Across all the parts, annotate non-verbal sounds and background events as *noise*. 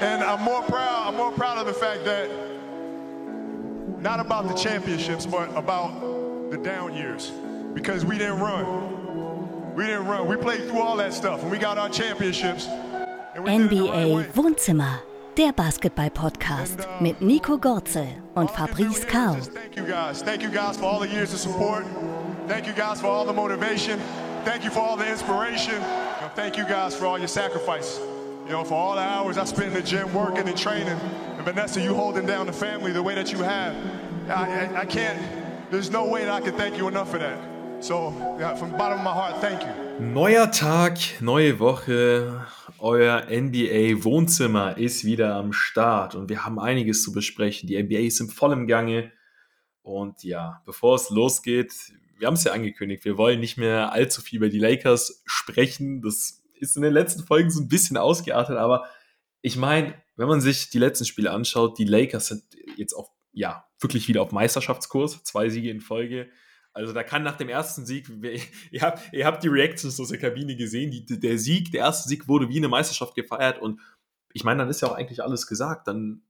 And I'm more proud, I'm more proud of the fact that not about the championships, but about the down years. Because we didn't run. We didn't run. We played through all that stuff and we got our championships. NBA Wohnzimmer, der Basketball-Podcast uh, mit Nico Gorzel und Fabrice Kau. Thank you guys. Thank you guys for all the years of support. Thank you guys for all the motivation. Thank you for all the inspiration. Thank you guys for all your sacrifice. You know, for all the hours I spent in the gym working and training. And Vanessa, you holding down the family the way that you have. I, I, I can't, there's no way that I can thank you enough for that. So, yeah, from the bottom of my heart, thank you. Neuer Tag, neue Woche. Euer NBA Wohnzimmer ist wieder am Start und wir haben einiges zu besprechen. Die NBA ist im vollen Gange. Und ja, bevor es losgeht, wir haben es ja angekündigt, wir wollen nicht mehr allzu viel über die Lakers sprechen. Das ist in den letzten Folgen so ein bisschen ausgeartet, aber ich meine, wenn man sich die letzten Spiele anschaut, die Lakers sind jetzt auch, ja, wirklich wieder auf Meisterschaftskurs, zwei Siege in Folge. Also da kann nach dem ersten Sieg, *laughs* ihr habt, ihr habt die Reactions aus der Kabine gesehen, die, der Sieg, der erste Sieg wurde wie eine Meisterschaft gefeiert und ich meine, dann ist ja auch eigentlich alles gesagt. Dann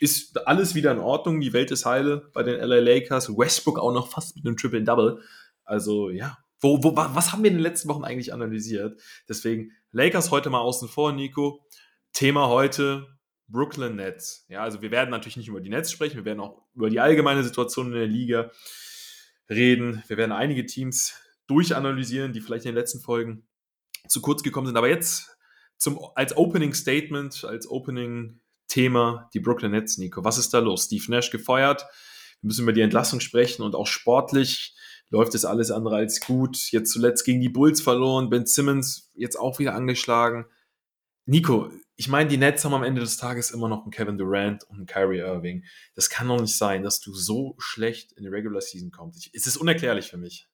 ist alles wieder in Ordnung, die Welt ist heile bei den LA Lakers, Westbrook auch noch fast mit einem Triple-Double. Also ja, wo, wo, was haben wir in den letzten Wochen eigentlich analysiert? Deswegen Lakers heute mal außen vor, Nico. Thema heute Brooklyn Nets. Ja, also wir werden natürlich nicht über die Nets sprechen, wir werden auch über die allgemeine Situation in der Liga reden. Wir werden einige Teams durchanalysieren, die vielleicht in den letzten Folgen zu kurz gekommen sind. Aber jetzt zum, als Opening Statement, als Opening Thema die Brooklyn Nets, Nico. Was ist da los? Steve Nash gefeuert. Wir müssen über die Entlassung sprechen und auch sportlich läuft es alles andere als gut. Jetzt zuletzt gegen die Bulls verloren, Ben Simmons jetzt auch wieder angeschlagen. Nico, ich meine, die Nets haben am Ende des Tages immer noch einen Kevin Durant und einen Kyrie Irving. Das kann doch nicht sein, dass du so schlecht in die Regular Season kommst. Es ist unerklärlich für mich.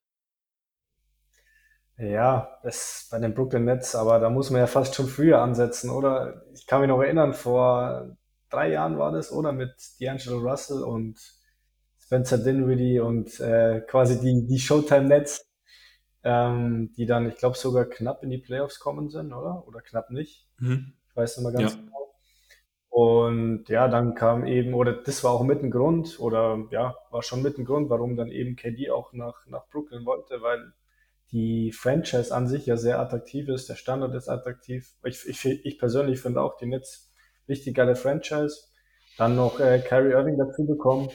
Ja, das bei den Brooklyn Nets, aber da muss man ja fast schon früher ansetzen, oder? Ich kann mich noch erinnern, vor drei Jahren war das, oder? Mit D'Angelo Russell und Spencer Dinwiddie und äh, quasi die, die Showtime Nets, ähm, die dann, ich glaube, sogar knapp in die Playoffs kommen sind, oder? Oder knapp nicht. Mhm. Ich weiß nicht mal ganz ja. genau. Und ja, dann kam eben, oder das war auch mit ein Grund, oder ja, war schon mit ein Grund, warum dann eben KD auch nach, nach Brooklyn wollte, weil die Franchise an sich ja sehr attraktiv ist, der Standard ist attraktiv. Ich, ich, ich persönlich finde auch die Nets richtig geile Franchise. Dann noch äh, Kyrie Irving dazu bekommen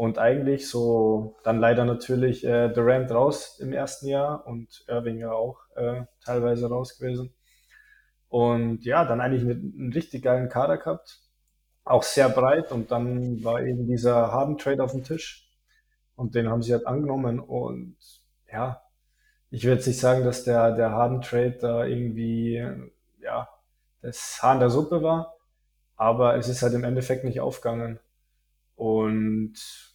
und eigentlich so dann leider natürlich äh, Durant raus im ersten Jahr und Irving ja auch äh, teilweise raus gewesen. Und ja, dann eigentlich einen, einen richtig geilen Kader gehabt, auch sehr breit und dann war eben dieser Harden Trade auf dem Tisch und den haben sie halt angenommen und ja, ich würde jetzt nicht sagen, dass der, der Harden-Trade da irgendwie, ja, das Haar in der Suppe war, aber es ist halt im Endeffekt nicht aufgegangen. Und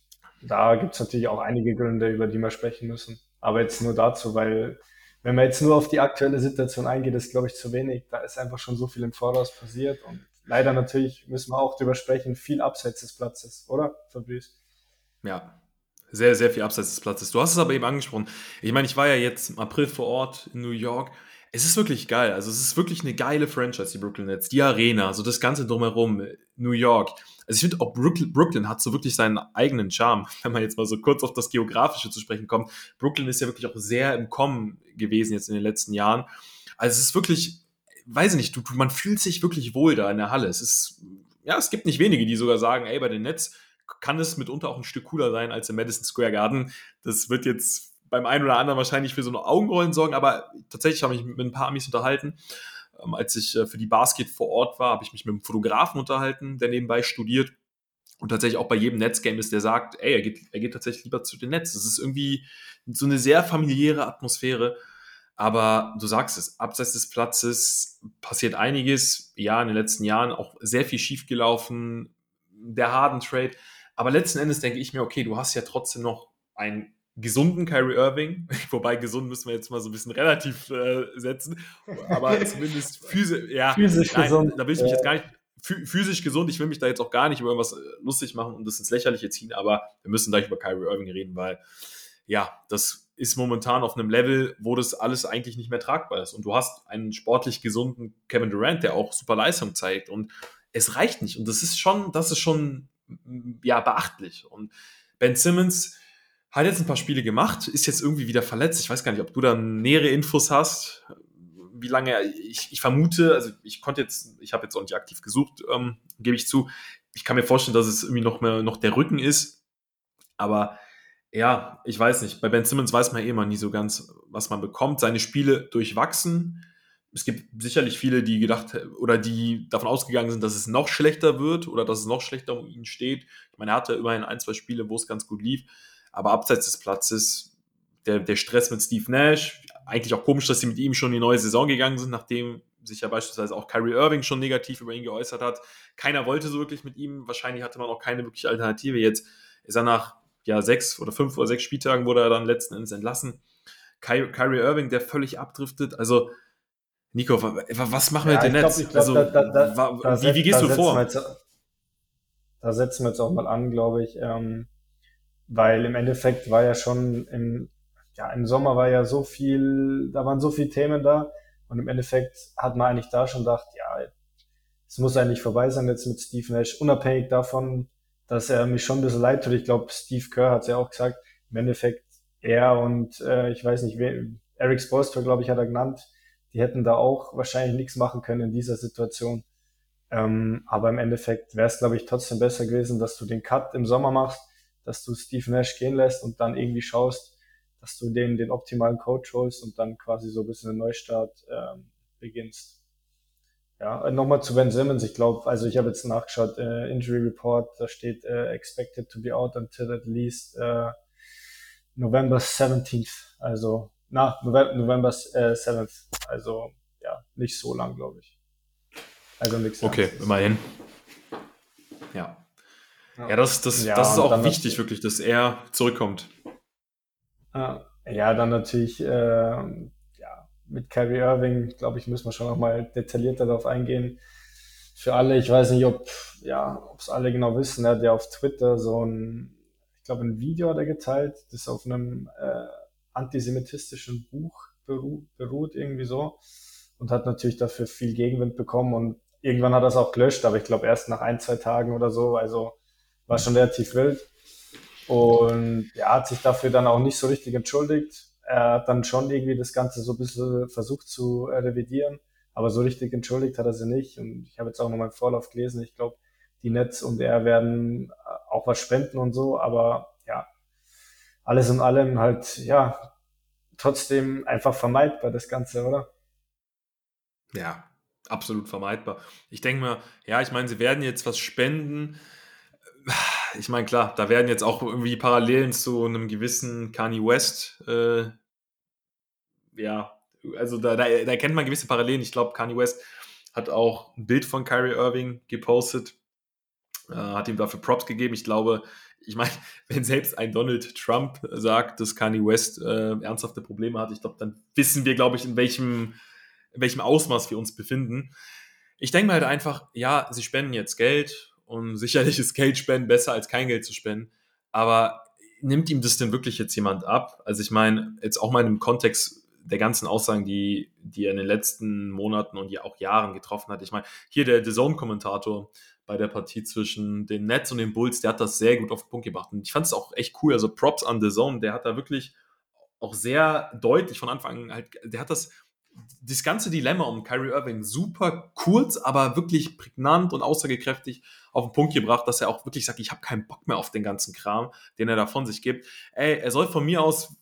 da gibt es natürlich auch einige Gründe, über die wir sprechen müssen. Aber jetzt nur dazu, weil wenn man jetzt nur auf die aktuelle Situation eingeht, ist, glaube ich, zu wenig. Da ist einfach schon so viel im Voraus passiert. Und leider natürlich müssen wir auch drüber sprechen, viel abseits des Platzes, oder, Fabrice? Ja, sehr, sehr viel abseits des Platzes. Du hast es aber eben angesprochen. Ich meine, ich war ja jetzt im April vor Ort in New York. Es ist wirklich geil. Also es ist wirklich eine geile Franchise, die Brooklyn Nets. Die Arena, so das Ganze drumherum, New York. Also ich finde auch Brooklyn, Brooklyn hat so wirklich seinen eigenen Charme, *laughs* wenn man jetzt mal so kurz auf das Geografische zu sprechen kommt. Brooklyn ist ja wirklich auch sehr im Kommen gewesen jetzt in den letzten Jahren. Also es ist wirklich, weiß ich nicht, du, man fühlt sich wirklich wohl da in der Halle. Es ist, ja, es gibt nicht wenige, die sogar sagen, ey, bei den Nets kann es mitunter auch ein Stück cooler sein als im Madison Square Garden. Das wird jetzt beim einen oder anderen wahrscheinlich für so eine Augenrollen sorgen, aber tatsächlich habe ich mich mit ein paar Amis unterhalten. Ähm, als ich äh, für die Basket vor Ort war, habe ich mich mit einem Fotografen unterhalten, der nebenbei studiert. Und tatsächlich auch bei jedem Netzgame ist, der sagt, ey, er geht, er geht tatsächlich lieber zu den Netz. Das ist irgendwie so eine sehr familiäre Atmosphäre. Aber du sagst es, abseits des Platzes passiert einiges. Ja, in den letzten Jahren auch sehr viel schiefgelaufen. Der Harden Trade aber letzten Endes denke ich mir, okay, du hast ja trotzdem noch einen gesunden Kyrie Irving, *laughs* wobei gesund müssen wir jetzt mal so ein bisschen relativ äh, setzen, aber *laughs* zumindest physisch, ja, physisch nein, gesund. Da will ich mich jetzt gar nicht, physisch gesund, ich will mich da jetzt auch gar nicht über irgendwas äh, lustig machen und das ins Lächerliche ziehen, aber wir müssen gleich über Kyrie Irving reden, weil ja, das ist momentan auf einem Level, wo das alles eigentlich nicht mehr tragbar ist. Und du hast einen sportlich gesunden Kevin Durant, der auch super Leistung zeigt. Und es reicht nicht. Und das ist schon, das ist schon ja, beachtlich. Und Ben Simmons hat jetzt ein paar Spiele gemacht, ist jetzt irgendwie wieder verletzt. Ich weiß gar nicht, ob du da nähere Infos hast, wie lange er, ich, ich vermute, also ich konnte jetzt, ich habe jetzt auch nicht aktiv gesucht, ähm, gebe ich zu. Ich kann mir vorstellen, dass es irgendwie noch mehr, noch der Rücken ist. Aber ja, ich weiß nicht. Bei Ben Simmons weiß man eh immer nie so ganz, was man bekommt. Seine Spiele durchwachsen es gibt sicherlich viele, die gedacht oder die davon ausgegangen sind, dass es noch schlechter wird oder dass es noch schlechter um ihn steht. Ich meine, er hatte immerhin ein, zwei Spiele, wo es ganz gut lief, aber abseits des Platzes, der, der Stress mit Steve Nash, eigentlich auch komisch, dass sie mit ihm schon in die neue Saison gegangen sind, nachdem sich ja beispielsweise auch Kyrie Irving schon negativ über ihn geäußert hat. Keiner wollte so wirklich mit ihm. Wahrscheinlich hatte man auch keine wirkliche Alternative. Jetzt ist er nach ja, sechs oder fünf oder sechs Spieltagen wurde er dann letzten Endes entlassen. Ky Kyrie Irving, der völlig abdriftet. Also Nico, was machen wir ja, denn jetzt? Glaub, also, da, da, da, wie, wie, gehst du vor? Jetzt, da setzen wir jetzt auch mal an, glaube ich, ähm, weil im Endeffekt war ja schon im, ja, im Sommer war ja so viel, da waren so viele Themen da. Und im Endeffekt hat man eigentlich da schon gedacht, ja, es muss eigentlich vorbei sein jetzt mit Steve Nash, unabhängig davon, dass er mich schon ein bisschen leid tut. Ich glaube, Steve Kerr hat es ja auch gesagt, im Endeffekt er und äh, ich weiß nicht, wer, Eric Spolstra, glaube ich, hat er genannt, die hätten da auch wahrscheinlich nichts machen können in dieser Situation. Ähm, aber im Endeffekt wäre es, glaube ich, trotzdem besser gewesen, dass du den Cut im Sommer machst, dass du Steve Nash gehen lässt und dann irgendwie schaust, dass du den, den optimalen Coach holst und dann quasi so ein bisschen einen Neustart ähm, beginnst. Ja, nochmal zu Ben Simmons. Ich glaube, also ich habe jetzt nachgeschaut, äh, Injury Report, da steht äh, expected to be out until at least äh, November 17th. Also na, November äh, 7th. Also ja, nicht so lang, glaube ich. Also nichts. Okay, immerhin. Ja. Ja, das, das, ja, das ist auch wichtig, wirklich, dass er zurückkommt. Ja, dann natürlich äh, ja, mit Kyrie Irving, glaube ich, müssen wir schon noch mal detaillierter darauf eingehen. Für alle, ich weiß nicht, ob ja, es alle genau wissen, er hat ja auf Twitter so ein, ich glaube, ein Video hat er geteilt, das auf einem äh, antisemitistischen Buch beru beruht, irgendwie so. Und hat natürlich dafür viel Gegenwind bekommen und irgendwann hat er es auch gelöscht, aber ich glaube erst nach ein, zwei Tagen oder so. Also war schon relativ wild. Und er hat sich dafür dann auch nicht so richtig entschuldigt. Er hat dann schon irgendwie das Ganze so ein bisschen versucht zu revidieren, aber so richtig entschuldigt hat er sie nicht. Und ich habe jetzt auch noch mal im Vorlauf gelesen. Ich glaube, die Netz und er werden auch was spenden und so, aber alles in allem halt, ja, trotzdem einfach vermeidbar, das Ganze, oder? Ja, absolut vermeidbar. Ich denke mal, ja, ich meine, sie werden jetzt was spenden. Ich meine, klar, da werden jetzt auch irgendwie Parallelen zu einem gewissen Kanye West, äh, ja, also da, da, da kennt man gewisse Parallelen. Ich glaube, Kanye West hat auch ein Bild von Kyrie Irving gepostet, äh, hat ihm dafür Props gegeben. Ich glaube, ich meine, *laughs* wenn selbst ein Donald Trump sagt, dass Kanye West äh, ernsthafte Probleme hat, ich glaube, dann wissen wir, glaube ich, in welchem, in welchem Ausmaß wir uns befinden. Ich denke mir halt einfach, ja, sie spenden jetzt Geld und *laughs* sicherlich ist Geld spenden besser als kein Geld zu spenden, aber nimmt ihm das denn wirklich jetzt jemand ab? Also ich meine, jetzt auch mal im Kontext der ganzen Aussagen, die, die er in den letzten Monaten und ja auch Jahren getroffen hat. Ich meine, hier der The Zone-Kommentator bei der Partie zwischen den Nets und den Bulls, der hat das sehr gut auf den Punkt gebracht. Und ich fand es auch echt cool. Also Props an The Zone, der hat da wirklich auch sehr deutlich von Anfang an halt, der hat das, das ganze Dilemma um Kyrie Irving super kurz, aber wirklich prägnant und aussagekräftig auf den Punkt gebracht, dass er auch wirklich sagt, ich habe keinen Bock mehr auf den ganzen Kram, den er da von sich gibt. Ey, er soll von mir aus,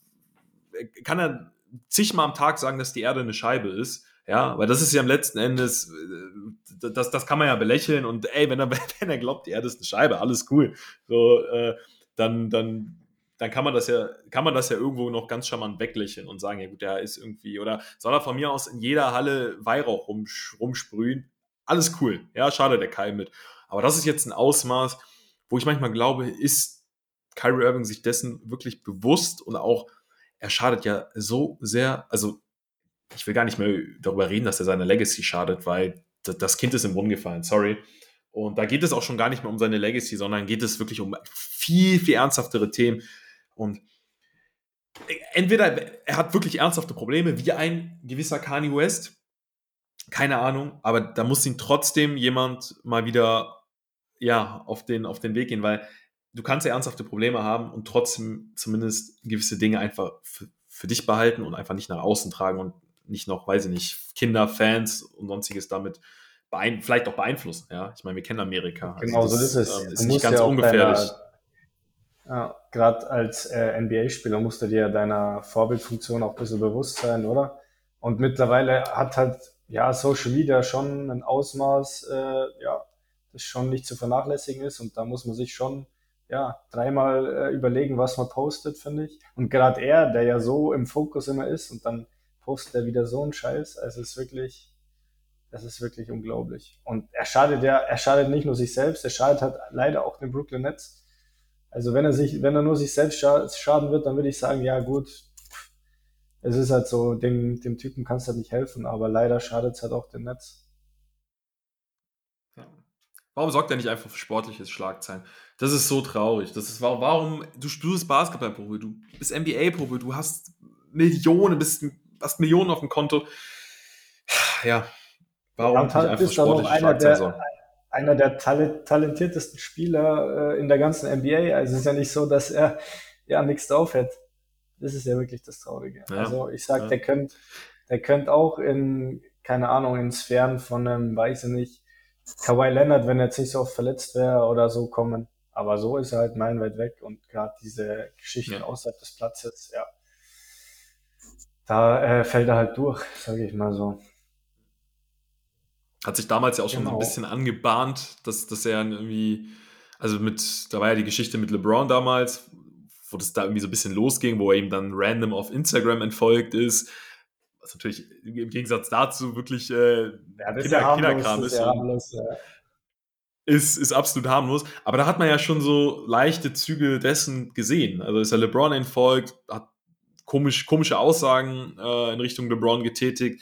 kann er zigmal am Tag sagen, dass die Erde eine Scheibe ist. Ja, weil das ist ja am letzten Endes, äh, das, das kann man ja belächeln und ey, wenn er, *laughs* wenn er glaubt, die Erde ist eine Scheibe, alles cool. So, äh, dann, dann, dann kann man das ja, kann man das ja irgendwo noch ganz charmant weglächeln und sagen, ja gut, der ist irgendwie, oder soll er von mir aus in jeder Halle Weihrauch rumsch, rumsprühen? Alles cool. Ja, schade der Kai mit. Aber das ist jetzt ein Ausmaß, wo ich manchmal glaube, ist Kyrie Irving sich dessen wirklich bewusst und auch, er schadet ja so sehr, also ich will gar nicht mehr darüber reden, dass er seine Legacy schadet, weil das Kind ist im Brunnen gefallen, sorry. Und da geht es auch schon gar nicht mehr um seine Legacy, sondern geht es wirklich um viel, viel ernsthaftere Themen. Und entweder er hat wirklich ernsthafte Probleme, wie ein gewisser Kanye West, keine Ahnung, aber da muss ihn trotzdem jemand mal wieder ja, auf den, auf den Weg gehen, weil du kannst ja ernsthafte Probleme haben und trotzdem zumindest gewisse Dinge einfach für, für dich behalten und einfach nicht nach außen tragen und nicht noch, weiß ich nicht, Kinder, Fans und sonstiges damit vielleicht auch beeinflussen. Ja, ich meine, wir kennen Amerika. Also genau also das, so ist es. Ähm, ist nicht ganz ja ungefährlich. Ja, Gerade als äh, NBA-Spieler musst du dir deiner Vorbildfunktion auch ein bisschen bewusst sein, oder? Und mittlerweile hat halt ja Social Media schon ein Ausmaß, äh, ja, das schon nicht zu vernachlässigen ist und da muss man sich schon ja, dreimal äh, überlegen, was man postet, finde ich. Und gerade er, der ja so im Fokus immer ist und dann postet er wieder so einen Scheiß. Also es ist wirklich, das ist wirklich unglaublich. Und er schadet ja, er schadet nicht nur sich selbst, er schadet halt leider auch den Brooklyn Nets. Also wenn er sich, wenn er nur sich selbst schaden wird, dann würde ich sagen, ja gut, es ist halt so, dem, dem Typen kannst du halt nicht helfen, aber leider schadet es halt auch dem Netz. Warum sorgt er nicht einfach für sportliches Schlagzeilen? Das ist so traurig. Das ist warum du bist Basketballprofi, du bist NBA-Profi, du hast Millionen, bist, hast Millionen auf dem Konto. Ja, warum ja, nicht einfach bist sportliche einer Schlagzeilen sorgen? Einer der talentiertesten Spieler äh, in der ganzen NBA. Also es ist ja nicht so, dass er ja nichts drauf hat. Das ist ja wirklich das Traurige. Ja, also ich sag, ja. der könnte der könnte auch in, keine Ahnung, in Sphären von einem, weiß ich nicht, Kawhi Leonard, wenn er jetzt nicht so oft verletzt wäre oder so kommen. Aber so ist er halt meilenweit weg und gerade diese Geschichten ja. außerhalb des Platzes, ja, da äh, fällt er halt durch, sage ich mal so. Hat sich damals ja auch schon so ein genau. bisschen angebahnt, dass, dass er irgendwie, also mit, da war ja die Geschichte mit LeBron damals, wo das da irgendwie so ein bisschen losging, wo er ihm dann random auf Instagram entfolgt ist was natürlich im Gegensatz dazu wirklich äh, ja, Kinder, ja Kinderkram ist. Ist, harmlos, ja. ist, ist absolut harmlos. Aber da hat man ja schon so leichte Züge dessen gesehen. Also ist ja LeBron entfolgt, hat komisch, komische Aussagen äh, in Richtung LeBron getätigt.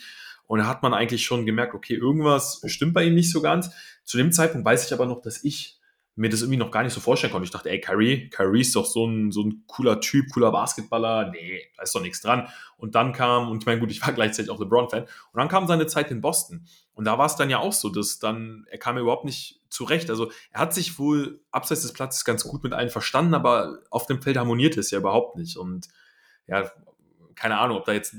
Und da hat man eigentlich schon gemerkt, okay, irgendwas stimmt bei ihm nicht so ganz. Zu dem Zeitpunkt weiß ich aber noch, dass ich mir das irgendwie noch gar nicht so vorstellen konnte. Ich dachte, ey, Kyrie, Kyrie ist doch so ein, so ein cooler Typ, cooler Basketballer. Nee, da ist doch nichts dran. Und dann kam, und ich meine, gut, ich war *laughs* gleichzeitig auch LeBron-Fan, und dann kam seine Zeit in Boston. Und da war es dann ja auch so, dass dann, er kam überhaupt nicht zurecht. Also er hat sich wohl abseits des Platzes ganz gut mit allen verstanden, aber auf dem Feld harmonierte es ja überhaupt nicht. Und ja, keine Ahnung, ob da jetzt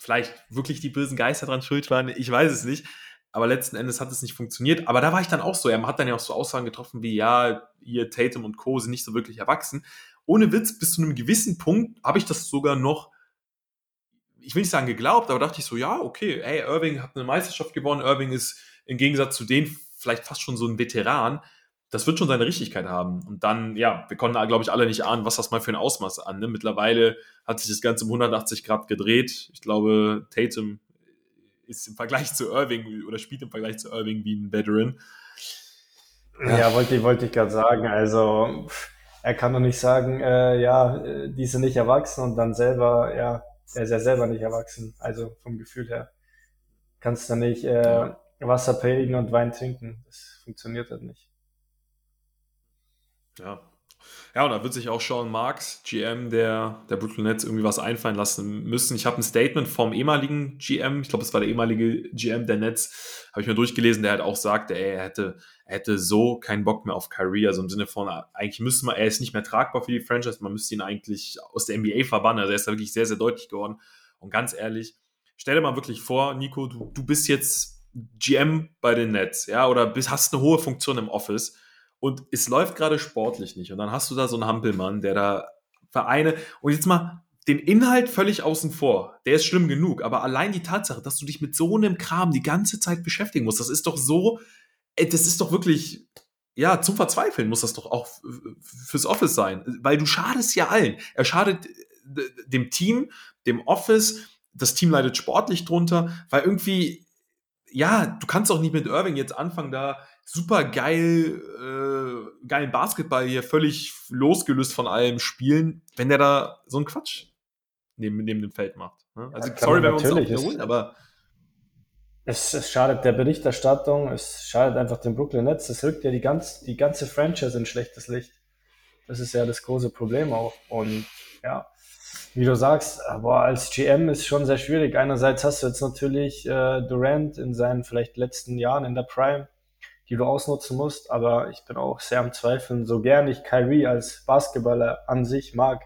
vielleicht wirklich die bösen Geister dran schuld waren, ich weiß es nicht aber letzten Endes hat es nicht funktioniert. Aber da war ich dann auch so. Er hat dann ja auch so Aussagen getroffen wie, ja, ihr Tatum und Co. sind nicht so wirklich erwachsen. Ohne Witz, bis zu einem gewissen Punkt habe ich das sogar noch, ich will nicht sagen geglaubt, aber dachte ich so, ja, okay, ey, Irving hat eine Meisterschaft gewonnen. Irving ist im Gegensatz zu denen vielleicht fast schon so ein Veteran. Das wird schon seine Richtigkeit haben. Und dann, ja, wir konnten, glaube ich, alle nicht ahnen, was das mal für ein Ausmaß an. Ne? Mittlerweile hat sich das Ganze um 180 Grad gedreht. Ich glaube, Tatum ist im Vergleich zu Irving oder spielt im Vergleich zu Irving wie ein Veteran. Ja, ja wollte, wollte ich gerade sagen. Also er kann doch nicht sagen, äh, ja, die sind nicht erwachsen und dann selber, ja, er ist ja selber nicht erwachsen. Also vom Gefühl her kannst du nicht äh. Wasser predigen und Wein trinken. Das funktioniert halt nicht. Ja, ja, und da wird sich auch Sean Marks, GM der, der Brooklyn Nets, irgendwie was einfallen lassen müssen. Ich habe ein Statement vom ehemaligen GM, ich glaube, es war der ehemalige GM der Nets, habe ich mir durchgelesen, der halt auch sagte, er hätte, er hätte so keinen Bock mehr auf Kyrie, also im Sinne von, eigentlich müsste man, er ist nicht mehr tragbar für die Franchise, man müsste ihn eigentlich aus der NBA verbannen, also er ist da wirklich sehr, sehr deutlich geworden. Und ganz ehrlich, stell dir mal wirklich vor, Nico, du, du bist jetzt GM bei den Nets, ja, oder bist, hast eine hohe Funktion im Office und es läuft gerade sportlich nicht. Und dann hast du da so einen Hampelmann, der da Vereine und jetzt mal den Inhalt völlig außen vor. Der ist schlimm genug, aber allein die Tatsache, dass du dich mit so einem Kram die ganze Zeit beschäftigen musst, das ist doch so, das ist doch wirklich, ja, zum Verzweifeln muss das doch auch fürs Office sein, weil du schadest ja allen. Er schadet dem Team, dem Office, das Team leidet sportlich drunter, weil irgendwie, ja, du kannst auch nicht mit Irving jetzt anfangen, da super geil, äh, geilen Basketball hier völlig losgelöst von allem spielen, wenn der da so einen Quatsch neben, neben dem Feld macht. Ne? Also ja, sorry, wenn wir uns auch wiederholen, aber es, es, schadet der Berichterstattung, es schadet einfach dem Brooklyn Nets, es rückt ja die, ganz, die ganze Franchise in schlechtes Licht. Das ist ja das große Problem auch. Und ja, wie du sagst, aber als GM ist schon sehr schwierig. Einerseits hast du jetzt natürlich äh, Durant in seinen vielleicht letzten Jahren in der Prime, die du ausnutzen musst, aber ich bin auch sehr am Zweifeln, so gern ich Kyrie als Basketballer an sich mag,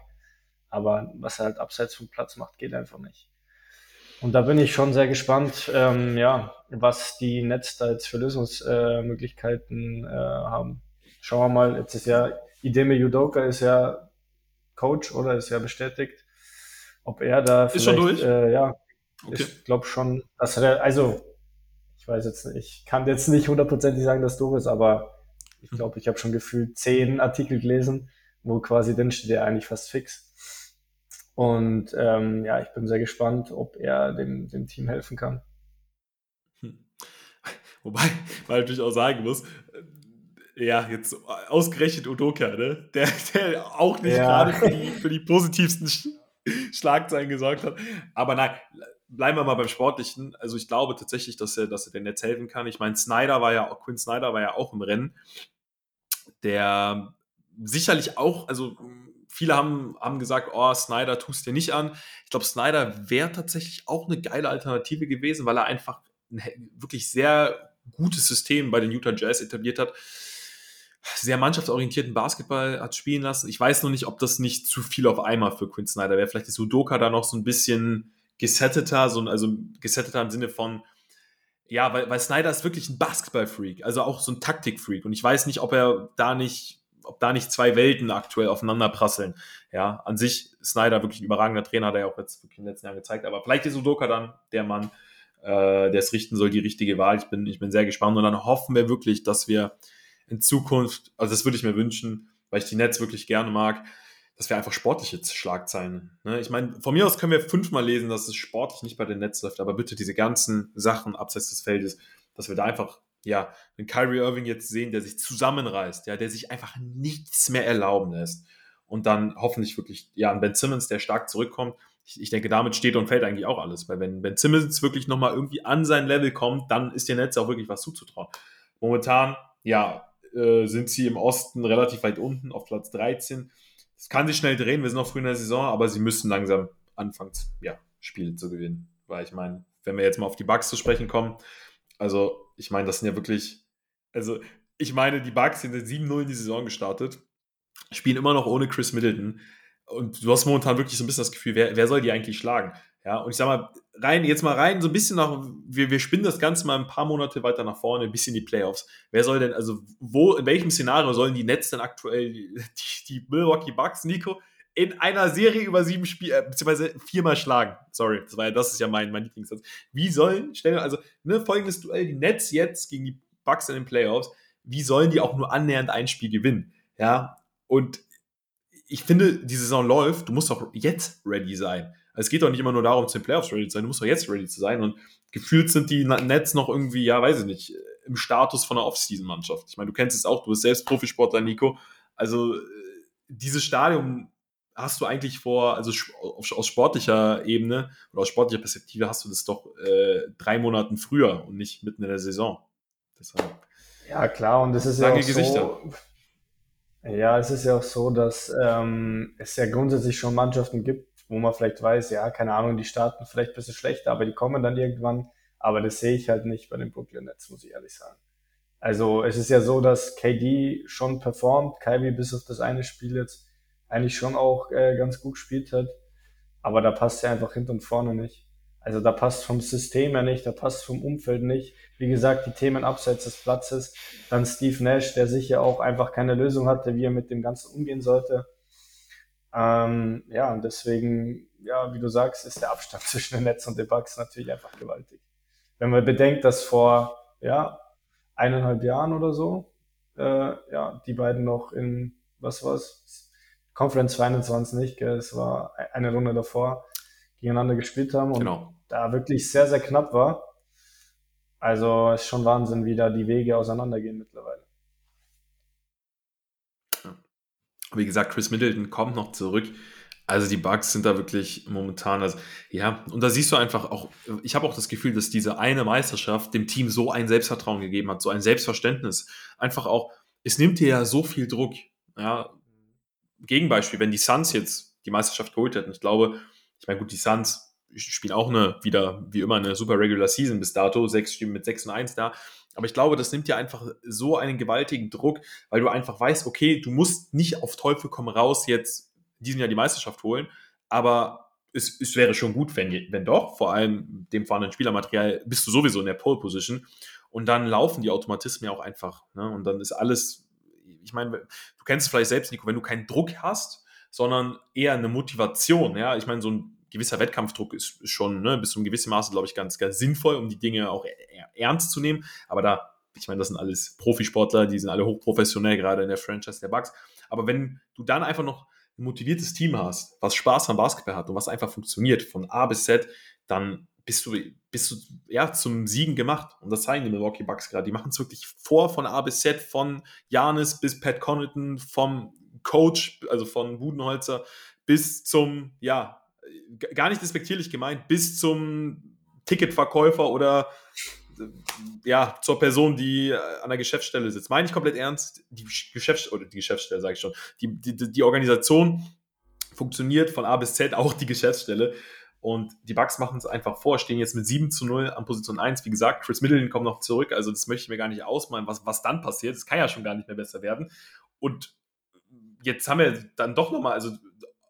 aber was er halt abseits vom Platz macht, geht einfach nicht. Und da bin ich schon sehr gespannt, ähm, ja, was die Nets da jetzt für Lösungsmöglichkeiten äh, haben. Schauen wir mal, jetzt ist ja Ideme Judoka ist ja Coach oder ist ja bestätigt. Ob er da ist schon durch? Äh, ja, okay. ich glaube schon, dass er, also ich weiß jetzt nicht, ich kann jetzt nicht hundertprozentig sagen, dass du bist, aber ich glaube, ich habe schon gefühlt zehn Artikel gelesen, wo quasi drin steht, er eigentlich fast fix. Und ähm, ja, ich bin sehr gespannt, ob er dem, dem Team helfen kann. Hm. *laughs* Wobei man natürlich auch sagen muss, ja, jetzt ausgerechnet Udoka, ne? Der, der auch nicht ja. gerade für die, für die positivsten Schlagzeilen gesorgt hat. Aber nein, bleiben wir mal beim Sportlichen. Also ich glaube tatsächlich, dass er, dass er den Netz helfen kann. Ich meine, Snyder war ja, Quinn Snyder war ja auch im Rennen. Der sicherlich auch, also viele haben, haben gesagt, oh, Snyder tust dir nicht an. Ich glaube, Snyder wäre tatsächlich auch eine geile Alternative gewesen, weil er einfach ein wirklich sehr gutes System bei den Utah Jazz etabliert hat sehr mannschaftsorientierten Basketball hat spielen lassen. Ich weiß noch nicht, ob das nicht zu viel auf einmal für Quinn Snyder wäre. Vielleicht ist Udoka da noch so ein bisschen gesetteter, so, also gesetteter im Sinne von, ja, weil, weil Snyder ist wirklich ein Basketball-Freak, also auch so ein Taktik-Freak. Und ich weiß nicht, ob er da nicht, ob da nicht zwei Welten aktuell aufeinander prasseln. Ja, an sich Snyder wirklich ein überragender Trainer, hat er ja auch jetzt wirklich in den letzten Jahren gezeigt. Aber vielleicht ist Udoka dann der Mann, äh, der es richten soll, die richtige Wahl. Ich bin, ich bin sehr gespannt. Und dann hoffen wir wirklich, dass wir in Zukunft, also das würde ich mir wünschen, weil ich die Nets wirklich gerne mag, dass wir einfach sportliche Schlagzeilen. Ne? Ich meine, von mir aus können wir fünfmal lesen, dass es sportlich nicht bei den Nets läuft, aber bitte diese ganzen Sachen abseits des Feldes, dass wir da einfach, ja, den Kyrie Irving jetzt sehen, der sich zusammenreißt, ja, der sich einfach nichts mehr erlauben lässt. Und dann hoffentlich wirklich, ja, ein Ben Simmons, der stark zurückkommt. Ich, ich denke, damit steht und fällt eigentlich auch alles. Weil wenn Ben Simmons wirklich nochmal irgendwie an sein Level kommt, dann ist der Netz auch wirklich was zuzutrauen. Momentan, ja, äh, sind sie im Osten relativ weit unten auf Platz 13. Das kann sich schnell drehen, wir sind noch früh in der Saison, aber sie müssen langsam anfangen, ja, Spiele zu gewinnen. Weil ich meine, wenn wir jetzt mal auf die Bugs zu sprechen kommen, also ich meine, das sind ja wirklich, also ich meine, die Bugs sind 7-0 in die Saison gestartet, spielen immer noch ohne Chris Middleton und du hast momentan wirklich so ein bisschen das Gefühl, wer, wer soll die eigentlich schlagen? Ja, und ich sag mal, rein, jetzt mal rein, so ein bisschen nach, wir, wir spinnen das Ganze mal ein paar Monate weiter nach vorne, ein bisschen die Playoffs. Wer soll denn, also wo, in welchem Szenario sollen die Nets denn aktuell die, die Milwaukee Bucks, Nico, in einer Serie über sieben Spiele, äh, beziehungsweise viermal schlagen. Sorry, das, war, das ist ja mein, mein Lieblingssatz. Wie sollen, stellen also, ne, folgendes Duell, die Nets jetzt gegen die Bucks in den Playoffs, wie sollen die auch nur annähernd ein Spiel gewinnen? Ja, und ich finde, die Saison läuft, du musst doch jetzt ready sein. Also es geht doch nicht immer nur darum, zu den Playoffs ready zu sein, du musst doch jetzt ready zu sein. Und gefühlt sind die Nets noch irgendwie, ja, weiß ich nicht, im Status von einer Off-Season-Mannschaft. Ich meine, du kennst es auch, du bist selbst Profisportler, Nico. Also äh, dieses Stadium hast du eigentlich vor, also aus sportlicher Ebene oder aus sportlicher Perspektive hast du das doch äh, drei Monaten früher und nicht mitten in der Saison. Deshalb. Ja, klar, und es ist ja auch Gesichter. so. Ja, es ist ja auch so, dass ähm, es ja grundsätzlich schon Mannschaften gibt, wo man vielleicht weiß, ja, keine Ahnung, die starten vielleicht ein bisschen schlechter, aber die kommen dann irgendwann. Aber das sehe ich halt nicht bei den Brooklyn Nets, muss ich ehrlich sagen. Also es ist ja so, dass KD schon performt, Kyrie bis auf das eine Spiel jetzt eigentlich schon auch äh, ganz gut gespielt hat, aber da passt ja einfach hinten und vorne nicht. Also da passt vom System her nicht, da passt vom Umfeld nicht. Wie gesagt, die Themen abseits des Platzes. Dann Steve Nash, der sicher auch einfach keine Lösung hatte, wie er mit dem Ganzen umgehen sollte. Ähm, ja, und deswegen, ja, wie du sagst, ist der Abstand *laughs* zwischen den Netz und den Bugs natürlich einfach gewaltig. Wenn man bedenkt, dass vor, ja, eineinhalb Jahren oder so, äh, ja, die beiden noch in, was war's? Conference Finals waren es nicht, gell? es war eine Runde davor, gegeneinander gespielt haben und genau. da wirklich sehr, sehr knapp war. Also ist schon Wahnsinn, wie da die Wege auseinandergehen mittlerweile. Wie gesagt, Chris Middleton kommt noch zurück. Also die Bugs sind da wirklich momentan, also ja, und da siehst du einfach auch, ich habe auch das Gefühl, dass diese eine Meisterschaft dem Team so ein Selbstvertrauen gegeben hat, so ein Selbstverständnis. Einfach auch, es nimmt dir ja so viel Druck. Ja, Gegenbeispiel, wenn die Suns jetzt die Meisterschaft geholt hätten. Ich glaube, ich meine, gut, die Suns spielen auch eine, wieder, wie immer, eine super Regular Season bis dato, sechs Spiele mit 6 und 1 da. Aber ich glaube, das nimmt dir einfach so einen gewaltigen Druck, weil du einfach weißt, okay, du musst nicht auf Teufel komm raus jetzt diesen Jahr die Meisterschaft holen, aber es, es wäre schon gut, wenn, wenn doch, vor allem dem vorhandenen Spielermaterial bist du sowieso in der Pole Position und dann laufen die Automatismen ja auch einfach. Ne? Und dann ist alles, ich meine, du kennst es vielleicht selbst, Nico, wenn du keinen Druck hast, sondern eher eine Motivation. Ja, ich meine, so ein gewisser Wettkampfdruck ist, schon ne, bis zu einem gewissen Maße, glaube ich, ganz, ganz sinnvoll, um die Dinge auch ernst zu nehmen. Aber da, ich meine, das sind alles Profisportler, die sind alle hochprofessionell, gerade in der Franchise der Bucks. Aber wenn du dann einfach noch ein motiviertes Team hast, was Spaß am Basketball hat und was einfach funktioniert von A bis Z, dann bist du, bist du ja zum Siegen gemacht. Und das zeigen die Milwaukee Bucks gerade. Die machen es wirklich vor von A bis Z, von Janis bis Pat Connaughton, vom Coach, also von Budenholzer bis zum, ja, gar nicht despektierlich gemeint, bis zum Ticketverkäufer oder ja, zur Person, die an der Geschäftsstelle sitzt. Meine ich komplett ernst, die Geschäftsstelle, oder die Geschäftsstelle sage ich schon, die, die, die Organisation funktioniert von A bis Z, auch die Geschäftsstelle. Und die Bucks machen es einfach vor, stehen jetzt mit 7 zu 0 an Position 1. Wie gesagt, Chris Middleton kommt noch zurück, also das möchte ich mir gar nicht ausmalen, was, was dann passiert. Es kann ja schon gar nicht mehr besser werden. Und jetzt haben wir dann doch nochmal, also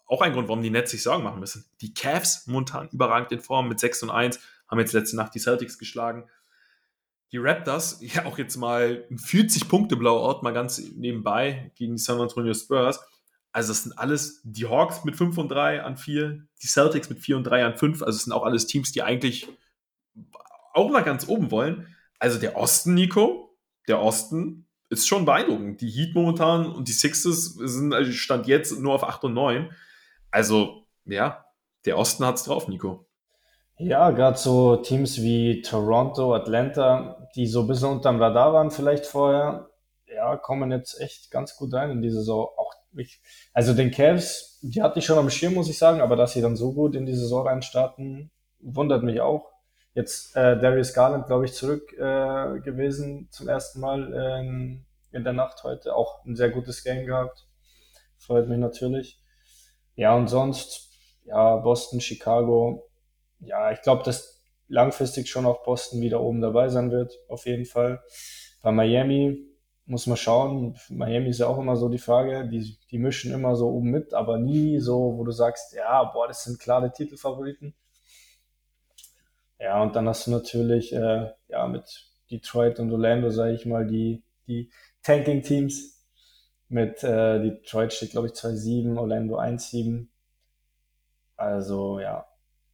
auch ein Grund, warum die Nets sich Sorgen machen müssen. Die Cavs momentan überragend in Form mit 6 und 1, haben jetzt letzte Nacht die Celtics geschlagen. Die Raptors, *laughs* ja auch jetzt mal 40 Punkte Blowout, mal ganz nebenbei gegen die San Antonio Spurs. Also das sind alles die Hawks mit 5 und 3 an 4, die Celtics mit 4 und 3 an 5. Also es sind auch alles Teams, die eigentlich auch mal ganz oben wollen. Also der Osten, Nico, der Osten ist schon beeindruckend. Die Heat momentan und die Sixers sind also Stand jetzt nur auf 8 und 9. Also, ja, der Osten hat es drauf, Nico. Ja, gerade so Teams wie Toronto, Atlanta, die so ein bisschen unterm Radar waren vielleicht vorher, ja, kommen jetzt echt ganz gut rein in die Saison. Auch ich, also den Cavs, die hatte ich schon am Schirm, muss ich sagen, aber dass sie dann so gut in die Saison reinstarten, wundert mich auch. Jetzt äh, Darius Garland, glaube ich, zurück äh, gewesen zum ersten Mal ähm, in der Nacht heute. Auch ein sehr gutes Game gehabt. Freut mich natürlich. Ja, und sonst, ja, Boston, Chicago. Ja, ich glaube, dass langfristig schon auch Boston wieder oben dabei sein wird, auf jeden Fall. Bei Miami muss man schauen. Miami ist ja auch immer so die Frage, die, die mischen immer so oben mit, aber nie so, wo du sagst, ja, boah, das sind klare Titelfavoriten. Ja, und dann hast du natürlich, äh, ja, mit Detroit und Orlando, sage ich mal, die, die Tanking-Teams, mit äh, Detroit steht, glaube ich, 2-7, Orlando 1-7. Also ja.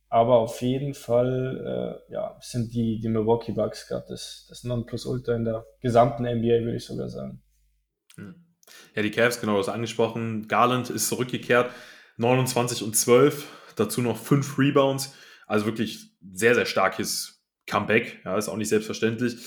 Aber auf jeden Fall äh, ja, sind die, die Milwaukee Bucks gerade das, das Nonplusultra in der gesamten NBA, würde ich sogar sagen. Ja, die Cavs, genau, das angesprochen. Garland ist zurückgekehrt, 29 und 12, dazu noch 5 Rebounds. Also wirklich sehr, sehr starkes Comeback, ja, ist auch nicht selbstverständlich.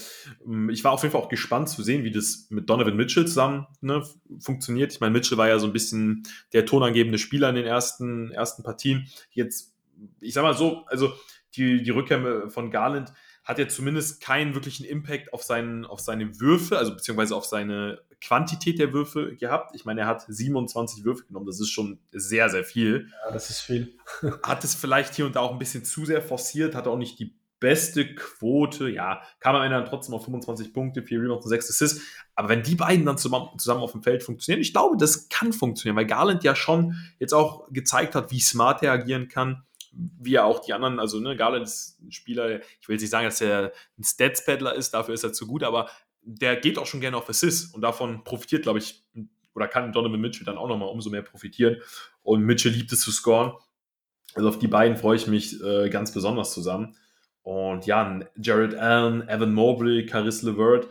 Ähm, ich war auf jeden Fall auch gespannt zu sehen, wie das mit Donovan Mitchell zusammen ne, funktioniert. Ich meine, Mitchell war ja so ein bisschen der tonangebende Spieler in den ersten, ersten Partien. Jetzt, ich sag mal so, also die, die Rückkehr von Garland hat ja zumindest keinen wirklichen Impact auf, seinen, auf seine Würfe, also beziehungsweise auf seine Quantität der Würfe gehabt. Ich meine, er hat 27 Würfe genommen, das ist schon sehr, sehr viel. Ja, das ist viel. hat es vielleicht hier und da auch ein bisschen zu sehr forciert, hat auch nicht die beste Quote, ja, kam am Ende dann trotzdem auf 25 Punkte, 4 Rebounds und 6 Assists. Aber wenn die beiden dann zusammen, auf dem Feld funktionieren, ich glaube, das kann funktionieren, weil Garland ja schon jetzt auch gezeigt hat, wie smart er agieren kann, wie er auch die anderen, also ne, Garland ist ein Spieler, ich will jetzt nicht sagen, dass er ein Stats-Paddler ist, dafür ist er zu gut, aber der geht auch schon gerne auf Assists und davon profitiert, glaube ich, oder kann Donovan Mitchell dann auch nochmal umso mehr profitieren. Und Mitchell liebt es zu scoren. Also auf die beiden freue ich mich äh, ganz besonders zusammen. Und ja, Jared Allen, Evan Mobley, Caris LeVert,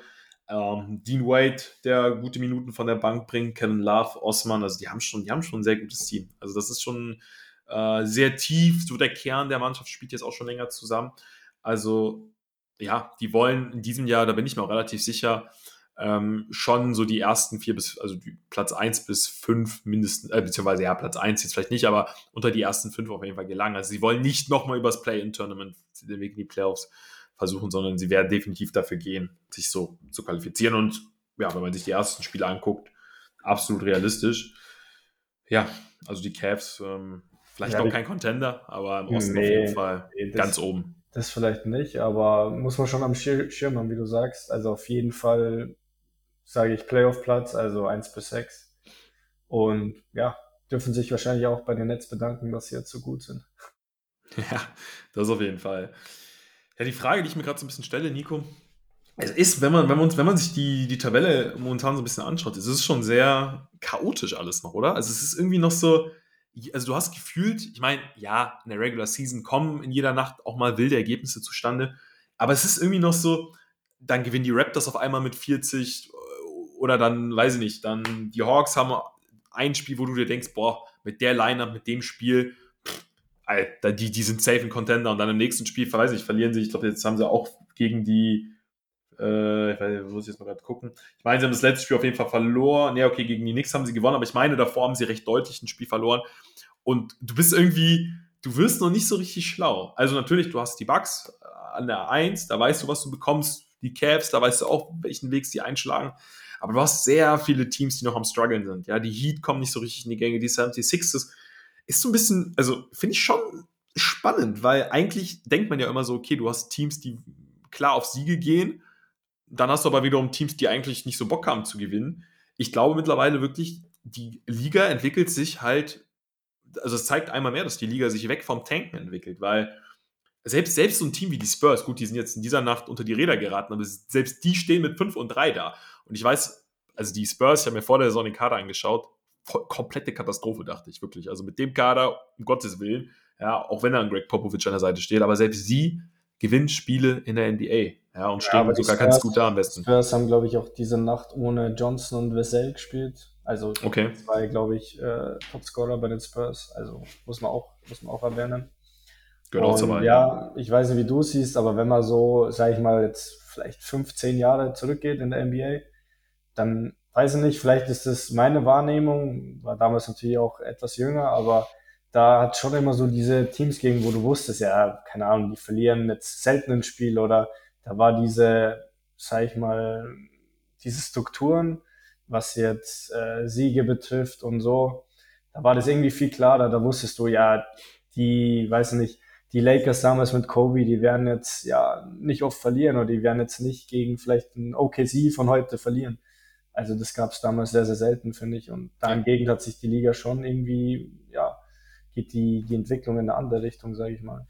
ähm, Dean Wade, der gute Minuten von der Bank bringt, Kevin Love, Osman, also die haben schon, die haben schon ein sehr gutes Team. Also das ist schon äh, sehr tief, so der Kern der Mannschaft spielt jetzt auch schon länger zusammen. Also ja, die wollen in diesem Jahr, da bin ich mir auch relativ sicher, ähm, schon so die ersten vier bis, also Platz eins bis fünf mindestens, äh, beziehungsweise ja, Platz eins jetzt vielleicht nicht, aber unter die ersten fünf auf jeden Fall gelangen. Also sie wollen nicht nochmal übers Play-In-Tournament den Weg in die Playoffs versuchen, sondern sie werden definitiv dafür gehen, sich so zu qualifizieren. Und ja, wenn man sich die ersten Spiele anguckt, absolut realistisch. Ja, Also die Cavs, ähm, vielleicht ja, noch kein Contender, aber im Osten nee, auf jeden Fall nee, das, ganz oben. Das vielleicht nicht, aber muss man schon am Schirm haben, wie du sagst. Also auf jeden Fall sage ich Playoff-Platz, also 1 bis 6. Und ja, dürfen sich wahrscheinlich auch bei den Netz bedanken, dass sie jetzt so gut sind. *laughs* Ja, das auf jeden Fall. Ja, die Frage, die ich mir gerade so ein bisschen stelle, Nico, es ist, wenn man, wenn man, wenn man sich die, die Tabelle momentan so ein bisschen anschaut, es ist schon sehr chaotisch alles noch, oder? Also es ist irgendwie noch so, also du hast gefühlt, ich meine, ja, in der Regular Season kommen in jeder Nacht auch mal wilde Ergebnisse zustande, aber es ist irgendwie noch so, dann gewinnen die Raptors auf einmal mit 40 oder dann, weiß ich nicht, dann die Hawks haben ein Spiel, wo du dir denkst, boah, mit der Lineup, mit dem Spiel, pff, Alter, die, die sind safe in Contender und dann im nächsten Spiel, weiß ich, verlieren sie, ich glaube, jetzt haben sie auch gegen die äh, ich weiß, muss ich jetzt mal gerade gucken. Ich meine, sie haben das letzte Spiel auf jeden Fall verloren. Ne, okay, gegen die Knicks haben sie gewonnen, aber ich meine, davor haben sie recht deutlich ein Spiel verloren. Und du bist irgendwie, du wirst noch nicht so richtig schlau. Also natürlich, du hast die Bugs äh, an der 1, da weißt du, was du bekommst. Die Cavs, da weißt du auch, welchen Weg sie einschlagen. Aber du hast sehr viele Teams, die noch am struggeln sind. Ja, die Heat kommen nicht so richtig in die Gänge. Die 76ers ist so ein bisschen, also finde ich schon spannend, weil eigentlich denkt man ja immer so, okay, du hast Teams, die klar auf Siege gehen dann hast du aber wiederum Teams, die eigentlich nicht so Bock haben zu gewinnen. Ich glaube mittlerweile wirklich, die Liga entwickelt sich halt, also es zeigt einmal mehr, dass die Liga sich weg vom Tanken entwickelt, weil selbst, selbst so ein Team wie die Spurs, gut, die sind jetzt in dieser Nacht unter die Räder geraten, aber selbst die stehen mit 5 und 3 da. Und ich weiß, also die Spurs, ich habe mir vor der Saison den Kader angeschaut, komplette Katastrophe, dachte ich wirklich. Also mit dem Kader, um Gottes Willen, ja, auch wenn da ein Greg Popovich an der Seite steht, aber selbst sie gewinnen Spiele in der NBA. Ja, und stehen ja, sogar ganz gut da am besten. Die Spurs haben, glaube ich, auch diese Nacht ohne Johnson und Vassell gespielt. Also okay. zwei, glaube ich, äh, Topscorer bei den Spurs. Also muss man auch, muss man auch erwähnen. Gehört auch dabei. Ja, ich weiß nicht, wie du es siehst, aber wenn man so, sage ich mal, jetzt vielleicht 15 Jahre zurückgeht in der NBA, dann weiß ich nicht, vielleicht ist das meine Wahrnehmung, war damals natürlich auch etwas jünger, aber da hat schon immer so diese Teams gegen, wo du wusstest, ja, keine Ahnung, die verlieren jetzt selten ein Spiel oder da war diese, sag ich mal, diese Strukturen, was jetzt äh, Siege betrifft und so, da war das irgendwie viel klarer. Da wusstest du, ja, die, weiß nicht, die Lakers damals mit Kobe, die werden jetzt ja nicht oft verlieren oder die werden jetzt nicht gegen vielleicht ein OKC von heute verlieren. Also das gab es damals sehr, sehr selten, finde ich. Und dahingegen hat sich die Liga schon irgendwie, ja, geht die, die Entwicklung in eine andere Richtung, sage ich mal.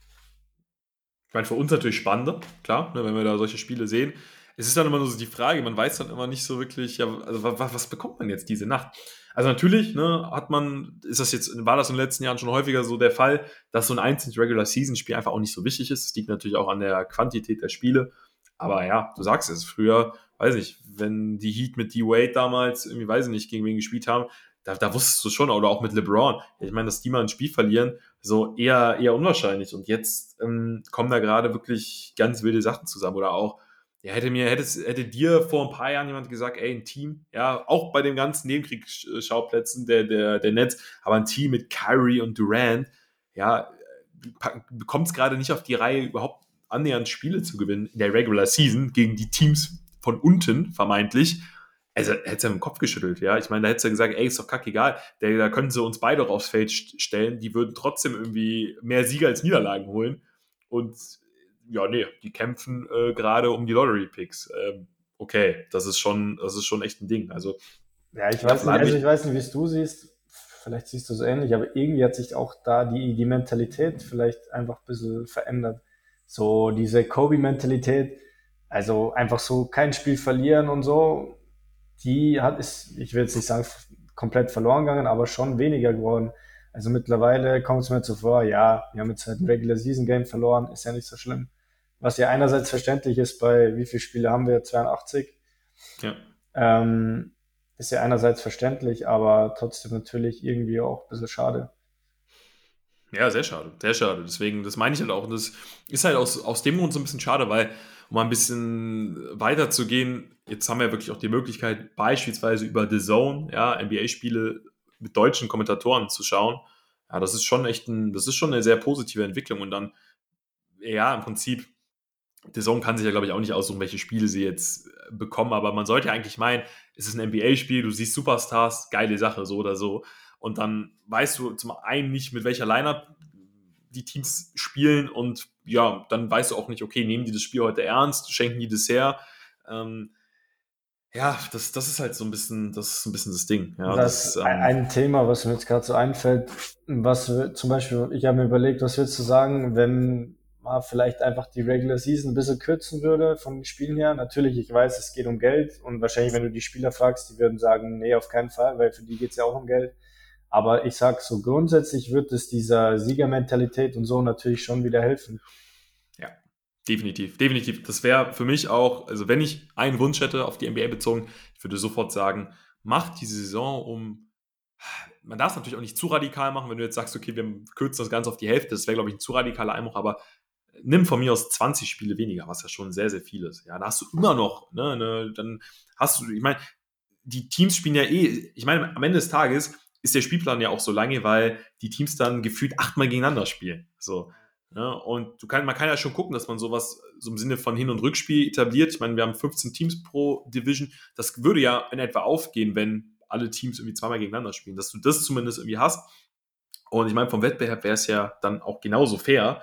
Ich meine, für uns natürlich spannender, klar, ne, wenn wir da solche Spiele sehen. Es ist dann immer nur so die Frage, man weiß dann immer nicht so wirklich, ja, also was, was bekommt man jetzt diese Nacht? Also natürlich, ne, hat man, ist das jetzt, war das in den letzten Jahren schon häufiger so der Fall, dass so ein einzelnes Regular Season Spiel einfach auch nicht so wichtig ist. Es liegt natürlich auch an der Quantität der Spiele. Aber ja, du sagst es, früher, weiß ich, wenn die Heat mit D-Wade damals, irgendwie, weiß ich nicht, gegen wen gespielt haben, da, da wusstest du schon, oder auch mit LeBron. Ich meine, dass die mal ein Spiel verlieren, so eher, eher unwahrscheinlich. Und jetzt ähm, kommen da gerade wirklich ganz wilde Sachen zusammen. Oder auch, ja, hätte mir, hätte, hätte dir vor ein paar Jahren jemand gesagt, ey, ein Team, ja, auch bei den ganzen Nebenkriegsschauplätzen der, der, der Netz, aber ein Team mit Kyrie und Durant, ja, bekommt es gerade nicht auf die Reihe, überhaupt annähernd Spiele zu gewinnen in der Regular Season gegen die Teams von unten, vermeintlich also hätte ja im Kopf geschüttelt, ja. Ich meine, da hätte er gesagt, ey, ist doch kackegal, da, da können sie uns beide aufs Feld stellen, die würden trotzdem irgendwie mehr Siege als Niederlagen holen. Und ja, nee, die kämpfen äh, gerade um die Lottery-Picks. Ähm, okay, das ist schon, das ist schon echt ein Ding. Also, ja, ich weiß nicht, also ich weiß nicht, wie es du siehst. Vielleicht siehst du es ähnlich, aber irgendwie hat sich auch da die, die Mentalität vielleicht einfach ein bisschen verändert. So diese Kobe-Mentalität, also einfach so kein Spiel verlieren und so die hat, ist, ich will jetzt nicht sagen, komplett verloren gegangen, aber schon weniger geworden. Also mittlerweile kommt es mir zuvor, ja, wir haben jetzt halt ein Regular Season Game verloren, ist ja nicht so schlimm. Was ja einerseits verständlich ist, bei wie viele Spiele haben wir? 82. Ja. Ähm, ist ja einerseits verständlich, aber trotzdem natürlich irgendwie auch ein bisschen schade. Ja, sehr schade, sehr schade. Deswegen, das meine ich halt auch. Und das ist halt aus, aus dem Grund so ein bisschen schade, weil um mal ein bisschen weiter zu gehen, jetzt haben wir wirklich auch die Möglichkeit, beispielsweise über The Zone, ja, NBA-Spiele mit deutschen Kommentatoren zu schauen. Ja, das ist schon echt ein, das ist schon eine sehr positive Entwicklung und dann, ja, im Prinzip, The Zone kann sich ja, glaube ich, auch nicht aussuchen, welche Spiele sie jetzt bekommen, aber man sollte ja eigentlich meinen, es ist ein NBA-Spiel, du siehst Superstars, geile Sache, so oder so. Und dann weißt du zum einen nicht, mit welcher Lineup die Teams spielen und ja, dann weißt du auch nicht, okay, nehmen die das Spiel heute ernst, schenken die das her. Ähm, ja, das, das ist halt so ein bisschen, das ist ein bisschen das Ding. Ja, das, das ähm, ein Thema, was mir jetzt gerade so einfällt, was zum Beispiel, ich habe mir überlegt, was würdest du sagen, wenn man vielleicht einfach die Regular Season ein bisschen kürzen würde von den Spielen her. Natürlich, ich weiß, es geht um Geld und wahrscheinlich, wenn du die Spieler fragst, die würden sagen, nee, auf keinen Fall, weil für die geht's ja auch um Geld. Aber ich sag so grundsätzlich wird es dieser Siegermentalität und so natürlich schon wieder helfen. Definitiv, definitiv. Das wäre für mich auch, also wenn ich einen Wunsch hätte auf die NBA bezogen, ich würde sofort sagen, macht diese Saison um man darf es natürlich auch nicht zu radikal machen, wenn du jetzt sagst, okay, wir kürzen das Ganze auf die Hälfte, das wäre, glaube ich, ein zu radikaler Einbruch, aber nimm von mir aus 20 Spiele weniger, was ja schon sehr, sehr viel ist. Ja, da hast du immer noch, ne, ne dann hast du, ich meine, die Teams spielen ja eh, ich meine, am Ende des Tages ist der Spielplan ja auch so lange, weil die Teams dann gefühlt achtmal gegeneinander spielen. So. Ne? Und du kann, man kann ja schon gucken, dass man sowas so im Sinne von Hin- und Rückspiel etabliert. Ich meine, wir haben 15 Teams pro Division. Das würde ja in etwa aufgehen, wenn alle Teams irgendwie zweimal gegeneinander spielen, dass du das zumindest irgendwie hast. Und ich meine, vom Wettbewerb wäre es ja dann auch genauso fair.